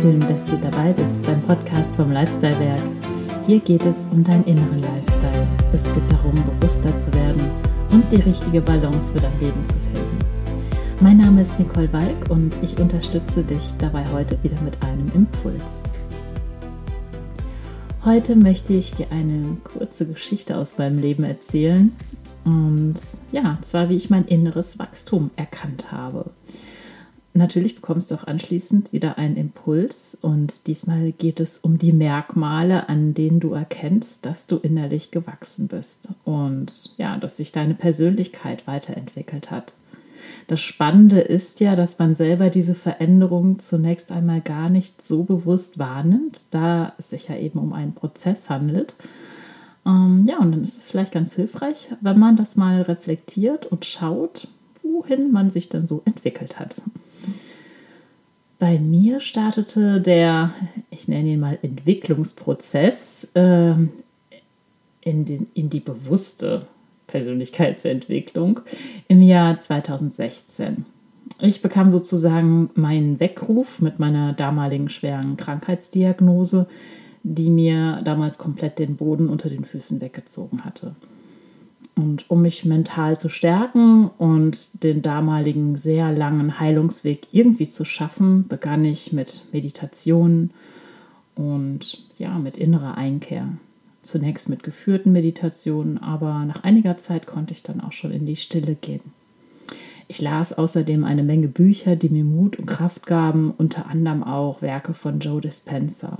Schön, dass du dabei bist beim Podcast vom Lifestyle Werk. Hier geht es um deinen inneren Lifestyle. Es geht darum, bewusster zu werden und die richtige Balance für dein Leben zu finden. Mein Name ist Nicole Walk und ich unterstütze dich dabei heute wieder mit einem Impuls. Heute möchte ich dir eine kurze Geschichte aus meinem Leben erzählen. Und ja, zwar wie ich mein inneres Wachstum erkannt habe. Natürlich bekommst du auch anschließend wieder einen Impuls und diesmal geht es um die Merkmale, an denen du erkennst, dass du innerlich gewachsen bist und ja, dass sich deine Persönlichkeit weiterentwickelt hat. Das Spannende ist ja, dass man selber diese Veränderung zunächst einmal gar nicht so bewusst wahrnimmt, da es sich ja eben um einen Prozess handelt. Ähm, ja, und dann ist es vielleicht ganz hilfreich, wenn man das mal reflektiert und schaut, wohin man sich dann so entwickelt hat. Bei mir startete der, ich nenne ihn mal Entwicklungsprozess äh, in, den, in die bewusste Persönlichkeitsentwicklung im Jahr 2016. Ich bekam sozusagen meinen Weckruf mit meiner damaligen schweren Krankheitsdiagnose, die mir damals komplett den Boden unter den Füßen weggezogen hatte. Und um mich mental zu stärken und den damaligen sehr langen Heilungsweg irgendwie zu schaffen, begann ich mit Meditation und ja, mit innerer Einkehr. Zunächst mit geführten Meditationen, aber nach einiger Zeit konnte ich dann auch schon in die Stille gehen. Ich las außerdem eine Menge Bücher, die mir Mut und Kraft gaben, unter anderem auch Werke von Joe Dispenza.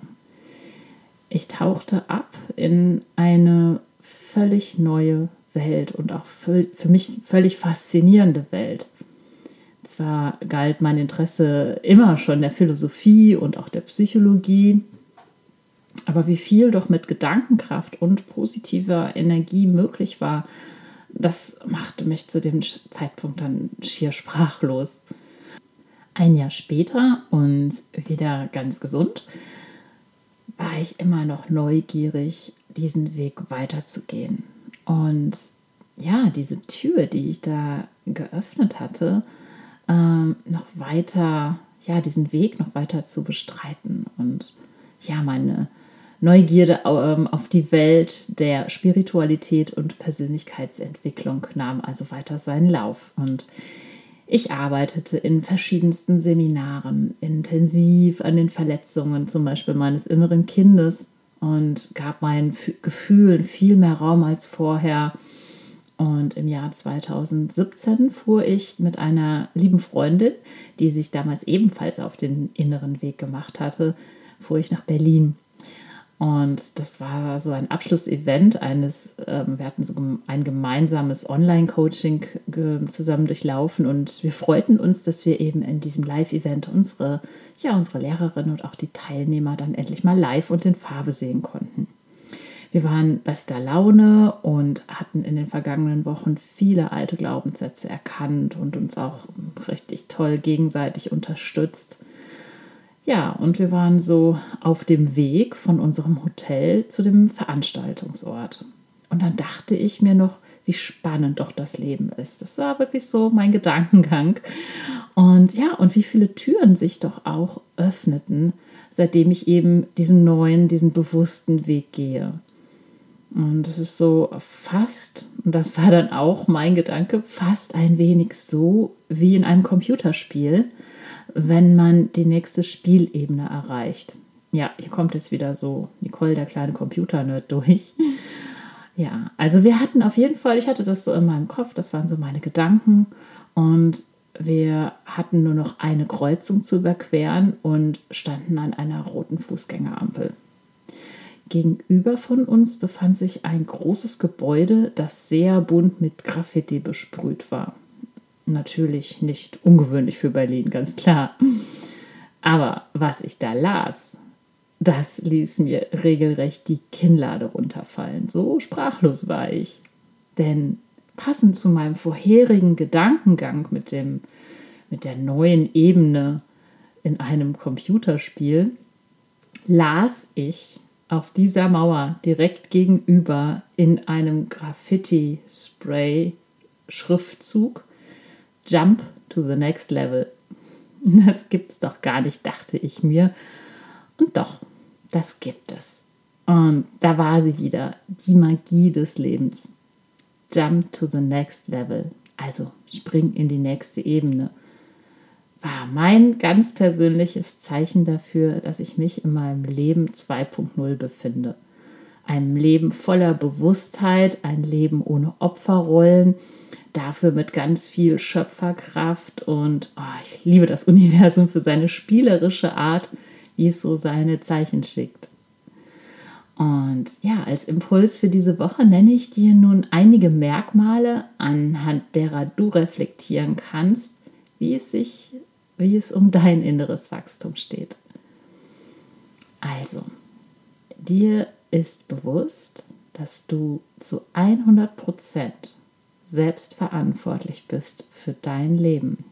Ich tauchte ab in eine völlig neue Welt und auch für, für mich völlig faszinierende Welt. Zwar galt mein Interesse immer schon der Philosophie und auch der Psychologie, aber wie viel doch mit Gedankenkraft und positiver Energie möglich war, das machte mich zu dem Zeitpunkt dann schier sprachlos. Ein Jahr später und wieder ganz gesund, war ich immer noch neugierig, diesen Weg weiterzugehen. Und ja, diese Tür, die ich da geöffnet hatte, ähm, noch weiter, ja, diesen Weg noch weiter zu bestreiten und ja, meine Neugierde ähm, auf die Welt der Spiritualität und Persönlichkeitsentwicklung nahm also weiter seinen Lauf. Und ich arbeitete in verschiedensten Seminaren intensiv an den Verletzungen, zum Beispiel meines inneren Kindes, und gab meinen Gefühlen viel mehr Raum als vorher. Und im Jahr 2017 fuhr ich mit einer lieben Freundin, die sich damals ebenfalls auf den inneren Weg gemacht hatte, fuhr ich nach Berlin. Und das war so ein Abschlussevent eines, ähm, wir hatten so ein gemeinsames Online-Coaching zusammen durchlaufen und wir freuten uns, dass wir eben in diesem Live-Event unsere, ja, unsere Lehrerin und auch die Teilnehmer dann endlich mal live und in Farbe sehen konnten. Wir waren bester Laune und hatten in den vergangenen Wochen viele alte Glaubenssätze erkannt und uns auch richtig toll gegenseitig unterstützt. Ja, und wir waren so auf dem Weg von unserem Hotel zu dem Veranstaltungsort. Und dann dachte ich mir noch, wie spannend doch das Leben ist. Das war wirklich so mein Gedankengang. Und ja, und wie viele Türen sich doch auch öffneten, seitdem ich eben diesen neuen, diesen bewussten Weg gehe. Und es ist so fast, und das war dann auch mein Gedanke, fast ein wenig so wie in einem Computerspiel wenn man die nächste Spielebene erreicht. Ja, hier kommt jetzt wieder so Nicole, der kleine Computer-Nerd, durch. Ja, also wir hatten auf jeden Fall, ich hatte das so in meinem Kopf, das waren so meine Gedanken und wir hatten nur noch eine Kreuzung zu überqueren und standen an einer roten Fußgängerampel. Gegenüber von uns befand sich ein großes Gebäude, das sehr bunt mit Graffiti besprüht war natürlich nicht ungewöhnlich für Berlin, ganz klar. Aber was ich da las, das ließ mir regelrecht die Kinnlade runterfallen. So sprachlos war ich. Denn passend zu meinem vorherigen Gedankengang mit, dem, mit der neuen Ebene in einem Computerspiel, las ich auf dieser Mauer direkt gegenüber in einem Graffiti-Spray-Schriftzug Jump to the next level. Das gibt's doch gar nicht, dachte ich mir. Und doch, das gibt es. Und da war sie wieder, die Magie des Lebens. Jump to the next level, also spring in die nächste Ebene, war mein ganz persönliches Zeichen dafür, dass ich mich in meinem Leben 2.0 befinde. Ein Leben voller Bewusstheit, ein Leben ohne Opferrollen, dafür mit ganz viel Schöpferkraft und oh, ich liebe das Universum für seine spielerische Art, wie es so seine Zeichen schickt. Und ja, als Impuls für diese Woche nenne ich dir nun einige Merkmale, anhand derer du reflektieren kannst, wie es sich, wie es um dein inneres Wachstum steht. Also, dir ist bewusst, dass du zu 100 Prozent selbst verantwortlich bist für dein Leben.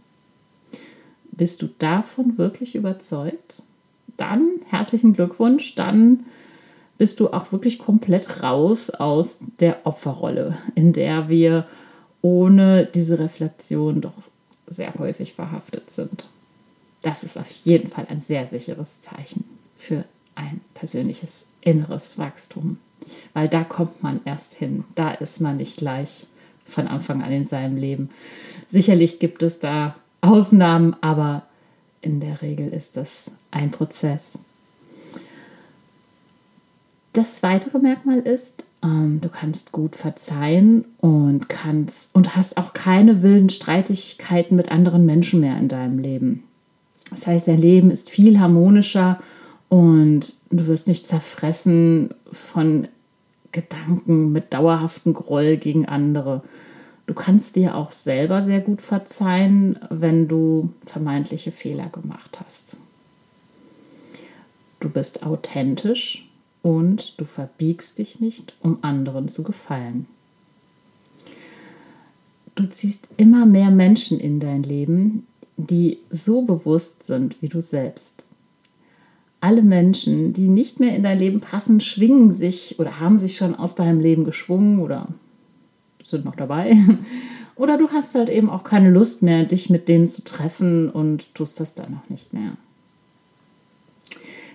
Bist du davon wirklich überzeugt? Dann herzlichen Glückwunsch, dann bist du auch wirklich komplett raus aus der Opferrolle, in der wir ohne diese Reflexion doch sehr häufig verhaftet sind. Das ist auf jeden Fall ein sehr sicheres Zeichen für ein persönliches inneres Wachstum, weil da kommt man erst hin, da ist man nicht gleich von Anfang an in seinem Leben. Sicherlich gibt es da Ausnahmen, aber in der Regel ist das ein Prozess. Das weitere Merkmal ist, ähm, du kannst gut verzeihen und kannst und hast auch keine wilden Streitigkeiten mit anderen Menschen mehr in deinem Leben. Das heißt, dein Leben ist viel harmonischer und du wirst nicht zerfressen von Gedanken mit dauerhaftem Groll gegen andere. Du kannst dir auch selber sehr gut verzeihen, wenn du vermeintliche Fehler gemacht hast. Du bist authentisch und du verbiegst dich nicht, um anderen zu gefallen. Du ziehst immer mehr Menschen in dein Leben, die so bewusst sind wie du selbst. Alle Menschen, die nicht mehr in dein Leben passen, schwingen sich oder haben sich schon aus deinem Leben geschwungen oder sind noch dabei. Oder du hast halt eben auch keine Lust mehr, dich mit denen zu treffen und tust das dann noch nicht mehr.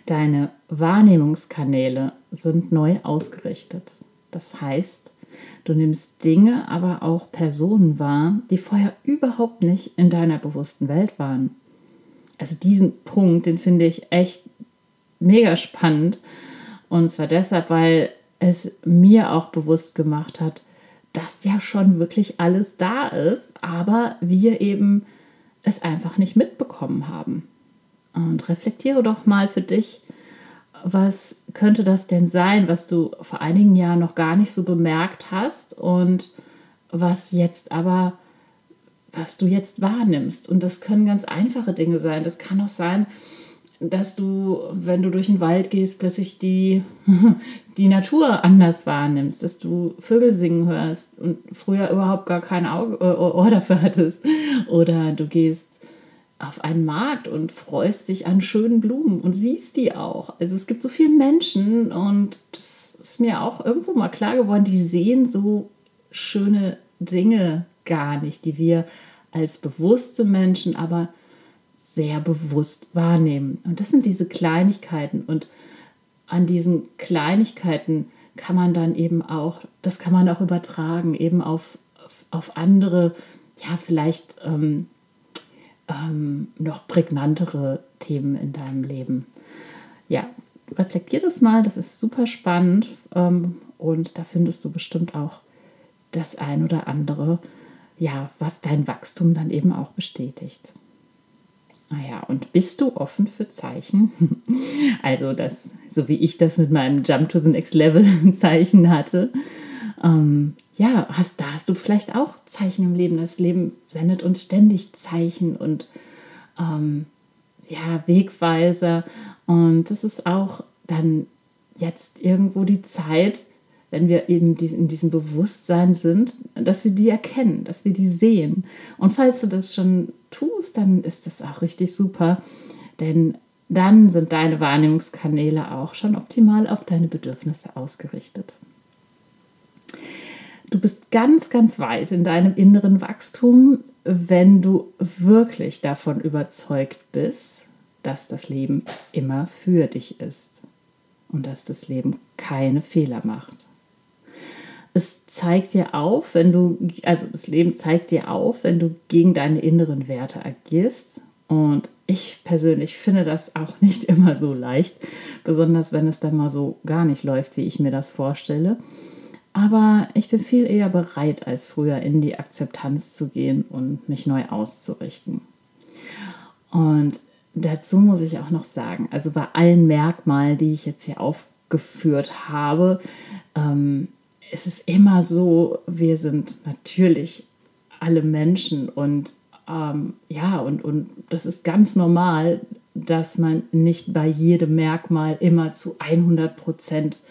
Deine Wahrnehmungskanäle sind neu ausgerichtet. Das heißt, du nimmst Dinge, aber auch Personen wahr, die vorher überhaupt nicht in deiner bewussten Welt waren. Also diesen Punkt, den finde ich echt mega spannend. Und zwar deshalb, weil es mir auch bewusst gemacht hat, dass ja schon wirklich alles da ist, aber wir eben es einfach nicht mitbekommen haben. Und reflektiere doch mal für dich, was könnte das denn sein, was du vor einigen Jahren noch gar nicht so bemerkt hast und was jetzt aber, was du jetzt wahrnimmst. Und das können ganz einfache Dinge sein. Das kann auch sein, dass du, wenn du durch den Wald gehst, plötzlich die, die Natur anders wahrnimmst, dass du Vögel singen hörst und früher überhaupt gar kein Auge, äh, Ohr dafür hattest. Oder du gehst auf einen Markt und freust dich an schönen Blumen und siehst die auch. Also es gibt so viele Menschen und das ist mir auch irgendwo mal klar geworden, die sehen so schöne Dinge gar nicht, die wir als bewusste Menschen aber sehr bewusst wahrnehmen. Und das sind diese Kleinigkeiten und an diesen Kleinigkeiten kann man dann eben auch, das kann man auch übertragen, eben auf, auf, andere, ja, vielleicht ähm, ähm, noch prägnantere Themen in deinem Leben. Ja, reflektier das mal, das ist super spannend ähm, und da findest du bestimmt auch das ein oder andere, ja, was dein Wachstum dann eben auch bestätigt. Naja, ah und bist du offen für Zeichen? Also das, so wie ich das mit meinem Jump to the Next Level Zeichen hatte, ähm, ja, hast, da hast du vielleicht auch Zeichen im Leben. Das Leben sendet uns ständig Zeichen und ähm, ja, Wegweiser. Und das ist auch dann jetzt irgendwo die Zeit, wenn wir eben in diesem Bewusstsein sind, dass wir die erkennen, dass wir die sehen. Und falls du das schon tust, dann ist das auch richtig super, denn dann sind deine Wahrnehmungskanäle auch schon optimal auf deine Bedürfnisse ausgerichtet. Du bist ganz, ganz weit in deinem inneren Wachstum, wenn du wirklich davon überzeugt bist, dass das Leben immer für dich ist und dass das Leben keine Fehler macht. Es zeigt dir auf, wenn du, also das Leben zeigt dir auf, wenn du gegen deine inneren Werte agierst. Und ich persönlich finde das auch nicht immer so leicht, besonders wenn es dann mal so gar nicht läuft, wie ich mir das vorstelle. Aber ich bin viel eher bereit als früher in die Akzeptanz zu gehen und mich neu auszurichten. Und dazu muss ich auch noch sagen, also bei allen Merkmalen, die ich jetzt hier aufgeführt habe, ähm, ist es immer so, wir sind natürlich alle Menschen und ähm, ja, und, und das ist ganz normal, dass man nicht bei jedem Merkmal immer zu 100 Prozent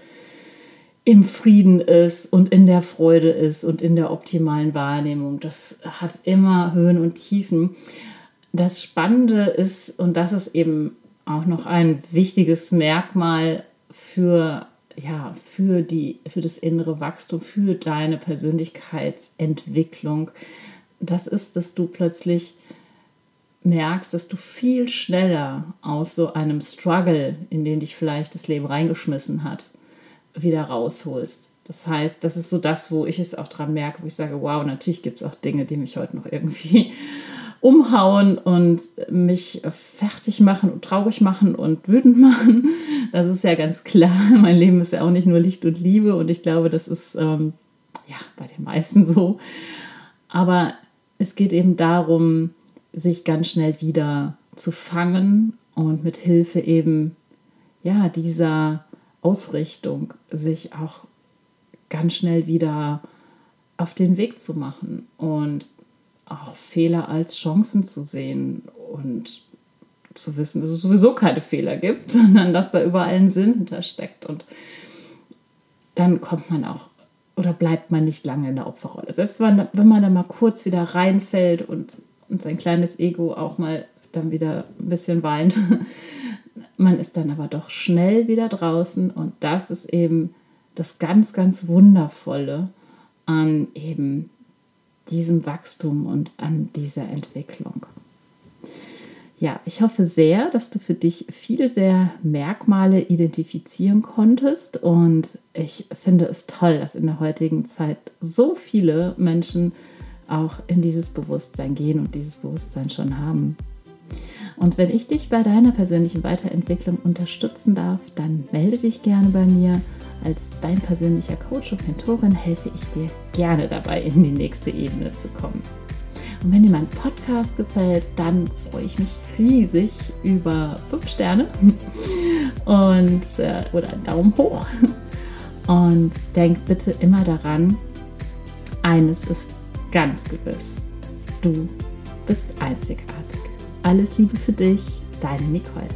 im Frieden ist und in der Freude ist und in der optimalen Wahrnehmung. Das hat immer Höhen und Tiefen. Das Spannende ist, und das ist eben auch noch ein wichtiges Merkmal für, ja, für, die, für das innere Wachstum, für deine Persönlichkeitsentwicklung, das ist, dass du plötzlich merkst, dass du viel schneller aus so einem Struggle, in den dich vielleicht das Leben reingeschmissen hat, wieder rausholst. Das heißt, das ist so das, wo ich es auch dran merke, wo ich sage, wow, natürlich gibt es auch Dinge, die mich heute noch irgendwie umhauen und mich fertig machen und traurig machen und wütend machen. Das ist ja ganz klar. Mein Leben ist ja auch nicht nur Licht und Liebe und ich glaube, das ist ähm, ja bei den meisten so. Aber es geht eben darum, sich ganz schnell wieder zu fangen und mit Hilfe eben ja dieser Ausrichtung sich auch ganz schnell wieder auf den Weg zu machen und auch Fehler als Chancen zu sehen und zu wissen, dass es sowieso keine Fehler gibt, sondern dass da überall ein Sinn hintersteckt. Und dann kommt man auch oder bleibt man nicht lange in der Opferrolle. Selbst wenn, wenn man da mal kurz wieder reinfällt und, und sein kleines Ego auch mal dann wieder ein bisschen weint, man ist dann aber doch schnell wieder draußen und das ist eben das ganz, ganz Wundervolle an eben diesem Wachstum und an dieser Entwicklung. Ja, ich hoffe sehr, dass du für dich viele der Merkmale identifizieren konntest und ich finde es toll, dass in der heutigen Zeit so viele Menschen auch in dieses Bewusstsein gehen und dieses Bewusstsein schon haben. Und wenn ich dich bei deiner persönlichen Weiterentwicklung unterstützen darf, dann melde dich gerne bei mir. Als dein persönlicher Coach und Mentorin helfe ich dir gerne dabei, in die nächste Ebene zu kommen. Und wenn dir mein Podcast gefällt, dann freue ich mich riesig über fünf Sterne und, äh, oder einen Daumen hoch. Und denk bitte immer daran, eines ist ganz gewiss. Du bist einzigartig. Alles Liebe für dich, deine Nicole.